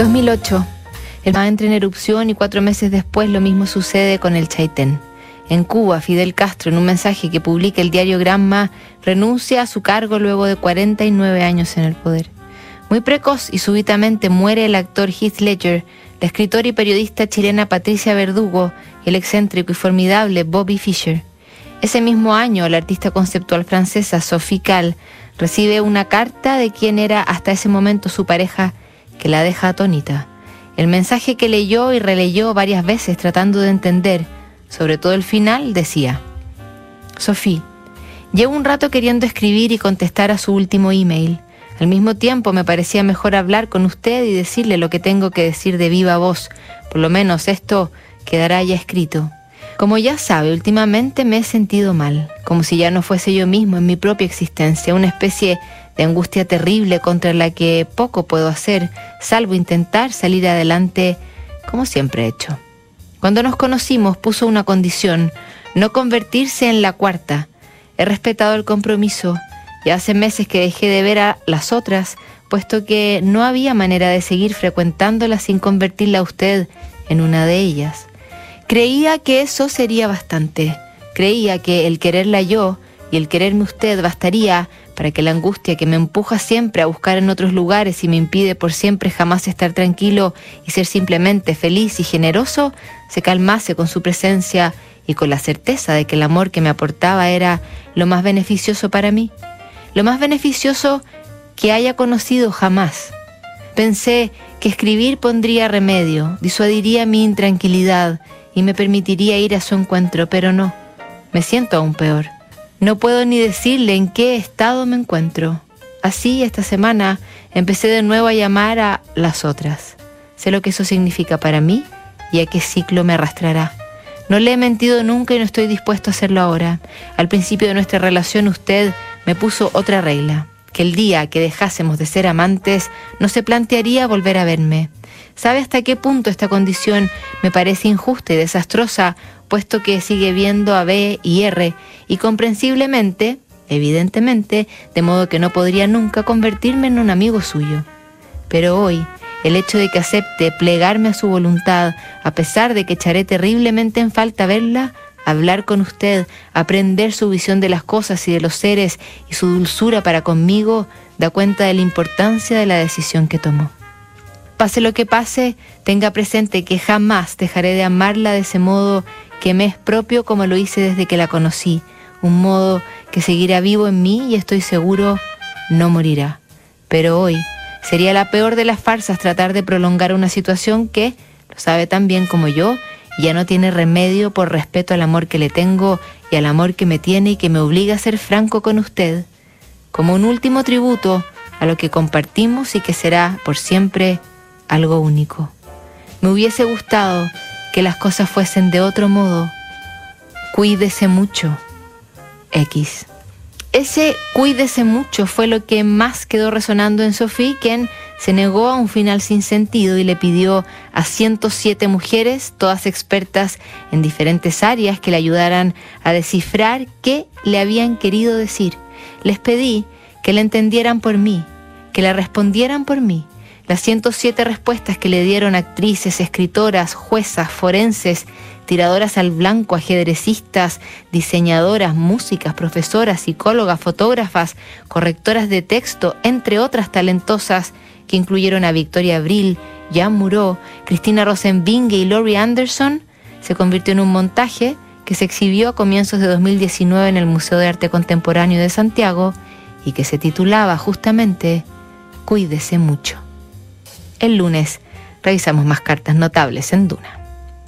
2008. El entra en erupción y cuatro meses después lo mismo sucede con el Chaitén. En Cuba, Fidel Castro, en un mensaje que publica el diario Granma, renuncia a su cargo luego de 49 años en el poder. Muy precoz y súbitamente muere el actor Heath Ledger, la escritora y periodista chilena Patricia Verdugo y el excéntrico y formidable Bobby Fischer. Ese mismo año, la artista conceptual francesa Sophie Calle recibe una carta de quien era hasta ese momento su pareja que la deja atónita. El mensaje que leyó y releyó varias veces tratando de entender, sobre todo el final, decía, Sofía, llevo un rato queriendo escribir y contestar a su último email. Al mismo tiempo me parecía mejor hablar con usted y decirle lo que tengo que decir de viva voz. Por lo menos esto quedará ya escrito. Como ya sabe, últimamente me he sentido mal, como si ya no fuese yo mismo en mi propia existencia, una especie de angustia terrible contra la que poco puedo hacer, salvo intentar salir adelante como siempre he hecho. Cuando nos conocimos puso una condición, no convertirse en la cuarta. He respetado el compromiso y hace meses que dejé de ver a las otras, puesto que no había manera de seguir frecuentándola sin convertirla a usted en una de ellas. Creía que eso sería bastante. Creía que el quererla yo y el quererme usted bastaría para que la angustia que me empuja siempre a buscar en otros lugares y me impide por siempre jamás estar tranquilo y ser simplemente feliz y generoso, se calmase con su presencia y con la certeza de que el amor que me aportaba era lo más beneficioso para mí, lo más beneficioso que haya conocido jamás. Pensé que escribir pondría remedio, disuadiría mi intranquilidad y me permitiría ir a su encuentro, pero no, me siento aún peor. No puedo ni decirle en qué estado me encuentro. Así, esta semana empecé de nuevo a llamar a las otras. Sé lo que eso significa para mí y a qué ciclo me arrastrará. No le he mentido nunca y no estoy dispuesto a hacerlo ahora. Al principio de nuestra relación usted me puso otra regla, que el día que dejásemos de ser amantes no se plantearía volver a verme. ¿Sabe hasta qué punto esta condición me parece injusta y desastrosa puesto que sigue viendo a B y R y comprensiblemente, evidentemente, de modo que no podría nunca convertirme en un amigo suyo. Pero hoy, el hecho de que acepte plegarme a su voluntad, a pesar de que echaré terriblemente en falta verla, hablar con usted, aprender su visión de las cosas y de los seres y su dulzura para conmigo, da cuenta de la importancia de la decisión que tomó. Pase lo que pase, tenga presente que jamás dejaré de amarla de ese modo que me es propio como lo hice desde que la conocí, un modo que seguirá vivo en mí y estoy seguro no morirá. Pero hoy sería la peor de las farsas tratar de prolongar una situación que, lo sabe tan bien como yo, ya no tiene remedio por respeto al amor que le tengo y al amor que me tiene y que me obliga a ser franco con usted, como un último tributo a lo que compartimos y que será por siempre algo único. Me hubiese gustado que las cosas fuesen de otro modo. Cuídese mucho. X. Ese cuídese mucho fue lo que más quedó resonando en Sophie, quien se negó a un final sin sentido y le pidió a 107 mujeres, todas expertas en diferentes áreas, que le ayudaran a descifrar qué le habían querido decir. Les pedí que le entendieran por mí, que le respondieran por mí, las 107 respuestas que le dieron actrices, escritoras, juezas, forenses, tiradoras al blanco, ajedrecistas, diseñadoras, músicas, profesoras, psicólogas, fotógrafas, correctoras de texto, entre otras talentosas que incluyeron a Victoria Abril, Jan Muró, Cristina Rosenbinge y Laurie Anderson, se convirtió en un montaje que se exhibió a comienzos de 2019 en el Museo de Arte Contemporáneo de Santiago y que se titulaba justamente Cuídese mucho. El lunes revisamos más cartas notables en Duna.